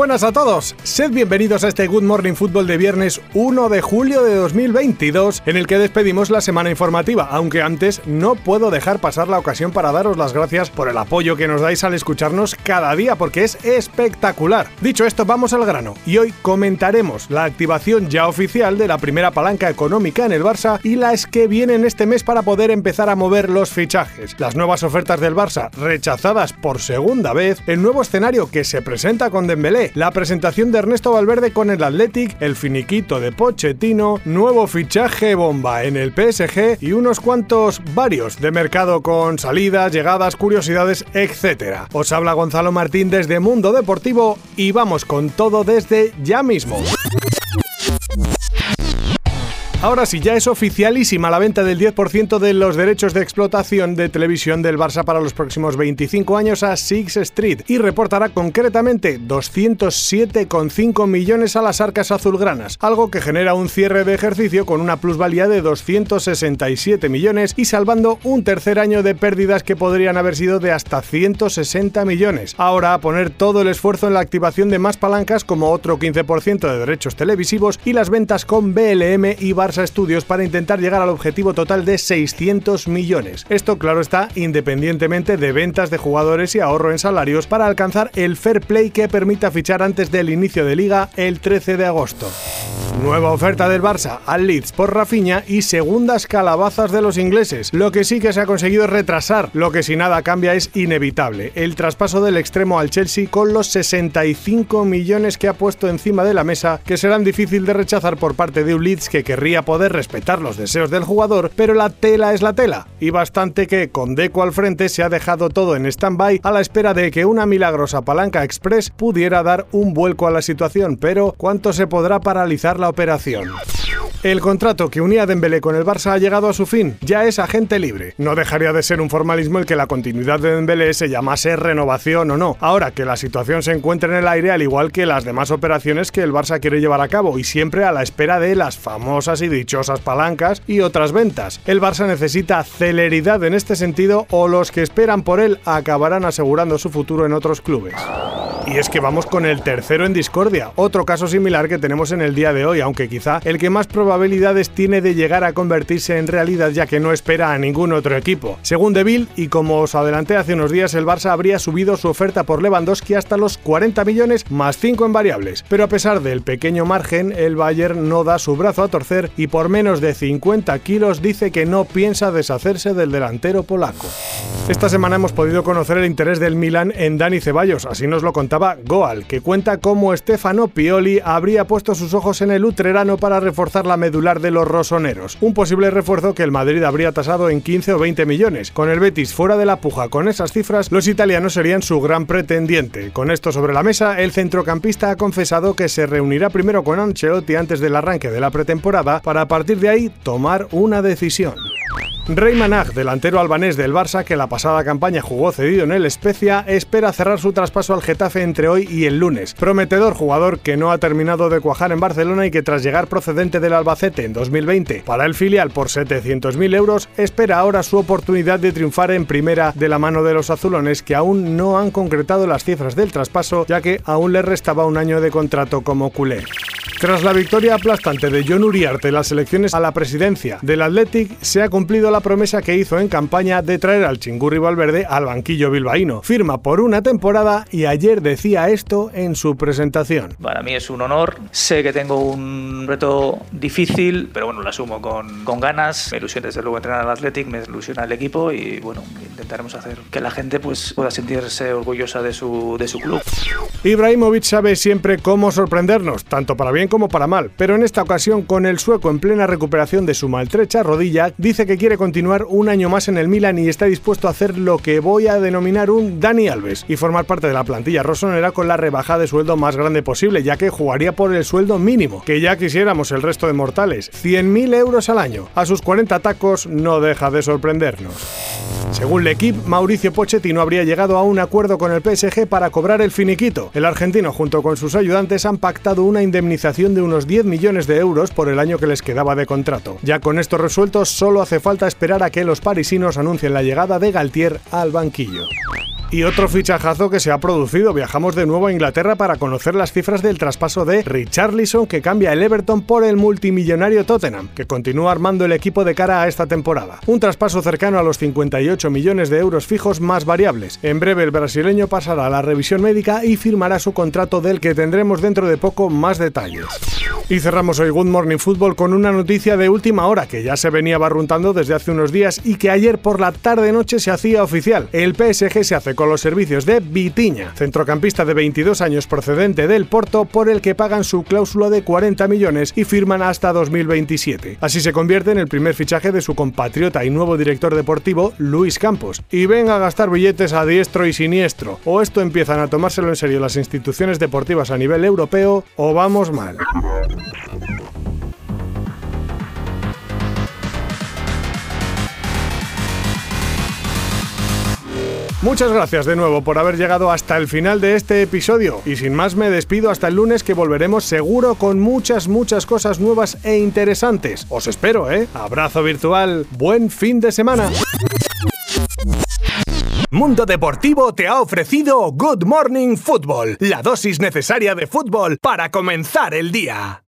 Buenas a todos, sed bienvenidos a este Good Morning Football de viernes 1 de julio de 2022 en el que despedimos la semana informativa, aunque antes no puedo dejar pasar la ocasión para daros las gracias por el apoyo que nos dais al escucharnos cada día porque es espectacular. Dicho esto, vamos al grano y hoy comentaremos la activación ya oficial de la primera palanca económica en el Barça y las que vienen este mes para poder empezar a mover los fichajes, las nuevas ofertas del Barça rechazadas por segunda vez, el nuevo escenario que se presenta con la presentación de Ernesto Valverde con el Athletic, el finiquito de Pochettino, nuevo fichaje bomba en el PSG y unos cuantos varios de mercado con salidas, llegadas, curiosidades, etc. Os habla Gonzalo Martín desde Mundo Deportivo y vamos con todo desde ya mismo. Ahora sí, ya es oficialísima la venta del 10% de los derechos de explotación de televisión del Barça para los próximos 25 años a Six Street y reportará concretamente 207,5 millones a las arcas azulgranas, algo que genera un cierre de ejercicio con una plusvalía de 267 millones y salvando un tercer año de pérdidas que podrían haber sido de hasta 160 millones. Ahora a poner todo el esfuerzo en la activación de más palancas como otro 15% de derechos televisivos y las ventas con BLM y Barça a Estudios para intentar llegar al objetivo total de 600 millones. Esto, claro está, independientemente de ventas de jugadores y ahorro en salarios para alcanzar el fair play que permita fichar antes del inicio de liga el 13 de agosto. Nueva oferta del Barça al Leeds por Rafinha y segundas calabazas de los ingleses. Lo que sí que se ha conseguido es retrasar, lo que si nada cambia es inevitable. El traspaso del extremo al Chelsea con los 65 millones que ha puesto encima de la mesa, que serán difícil de rechazar por parte de un Leeds que querría poder respetar los deseos del jugador, pero la tela es la tela. Y bastante que con Deco al frente se ha dejado todo en stand-by a la espera de que una milagrosa palanca express pudiera dar un vuelco a la situación, pero ¿cuánto se podrá paralizar la operación? El contrato que unía a Dembélé con el Barça ha llegado a su fin, ya es agente libre. No dejaría de ser un formalismo el que la continuidad de Dembélé se llamase renovación o no. Ahora que la situación se encuentra en el aire al igual que las demás operaciones que el Barça quiere llevar a cabo y siempre a la espera de las famosas y dichosas palancas y otras ventas. El Barça necesita celeridad en este sentido o los que esperan por él acabarán asegurando su futuro en otros clubes. Y es que vamos con el tercero en discordia, otro caso similar que tenemos en el día de hoy, aunque quizá el que más probabilidades tiene de llegar a convertirse en realidad ya que no espera a ningún otro equipo. Según Deville, y como os adelanté hace unos días, el Barça habría subido su oferta por Lewandowski hasta los 40 millones más 5 en variables, pero a pesar del pequeño margen, el Bayern no da su brazo a torcer y por menos de 50 kilos dice que no piensa deshacerse del delantero polaco. Esta semana hemos podido conocer el interés del Milan en Dani Ceballos, así nos lo contaba Goal, que cuenta cómo Stefano Pioli habría puesto sus ojos en el utrerano para reforzar la medular de los rosoneros, un posible refuerzo que el Madrid habría tasado en 15 o 20 millones. Con el Betis fuera de la puja con esas cifras, los italianos serían su gran pretendiente. Con esto sobre la mesa, el centrocampista ha confesado que se reunirá primero con Ancelotti antes del arranque de la pretemporada para a partir de ahí tomar una decisión. Rey Manag, delantero albanés del Barça que la pasada campaña jugó cedido en el Especia, espera cerrar su traspaso al Getafe entre hoy y el lunes. Prometedor jugador que no ha terminado de cuajar en Barcelona y que tras llegar procedente del Albacete en 2020 para el filial por 700.000 euros, espera ahora su oportunidad de triunfar en primera de la mano de los azulones que aún no han concretado las cifras del traspaso ya que aún le restaba un año de contrato como culé. Tras la victoria aplastante de John Uriarte en las elecciones a la presidencia del Athletic, se ha cumplido la promesa que hizo en campaña de traer al Chingurri Valverde al banquillo bilbaíno. Firma por una temporada y ayer decía esto en su presentación. Para mí es un honor. Sé que tengo un reto difícil, pero bueno, lo asumo con, con ganas. Me ilusiona desde luego entrenar al Athletic, me ilusiona el equipo y bueno, intentaremos hacer que la gente pues, pueda sentirse orgullosa de su, de su club. Ibrahimovic sabe siempre cómo sorprendernos, tanto para bien como para mal, pero en esta ocasión con el sueco en plena recuperación de su maltrecha rodilla, dice que quiere continuar un año más en el Milan y está dispuesto a hacer lo que voy a denominar un Dani Alves y formar parte de la plantilla rosonera con la rebaja de sueldo más grande posible, ya que jugaría por el sueldo mínimo, que ya quisiéramos el resto de mortales, 100.000 euros al año. A sus 40 tacos no deja de sorprendernos. Según equipo, Mauricio Pochettino habría llegado a un acuerdo con el PSG para cobrar el finiquito. El argentino junto con sus ayudantes han pactado una indemnización de unos 10 millones de euros por el año que les quedaba de contrato. Ya con esto resueltos, solo hace falta esperar a que los parisinos anuncien la llegada de Galtier al banquillo. Y otro fichajazo que se ha producido. Viajamos de nuevo a Inglaterra para conocer las cifras del traspaso de Richarlison que cambia el Everton por el multimillonario Tottenham, que continúa armando el equipo de cara a esta temporada. Un traspaso cercano a los 58 millones de euros fijos más variables. En breve el brasileño pasará a la revisión médica y firmará su contrato del que tendremos dentro de poco más detalles. Y cerramos hoy Good Morning Football con una noticia de última hora que ya se venía barruntando desde hace unos días y que ayer por la tarde-noche se hacía oficial. El PSG se hace con los servicios de Vitiña, centrocampista de 22 años procedente del Porto, por el que pagan su cláusula de 40 millones y firman hasta 2027. Así se convierte en el primer fichaje de su compatriota y nuevo director deportivo, Luis Campos. Y venga a gastar billetes a diestro y siniestro. O esto empiezan a tomárselo en serio las instituciones deportivas a nivel europeo, o vamos mal. Muchas gracias de nuevo por haber llegado hasta el final de este episodio y sin más me despido hasta el lunes que volveremos seguro con muchas muchas cosas nuevas e interesantes. Os espero, ¿eh? Abrazo virtual, buen fin de semana. Mundo Deportivo te ha ofrecido Good Morning Football, la dosis necesaria de fútbol para comenzar el día.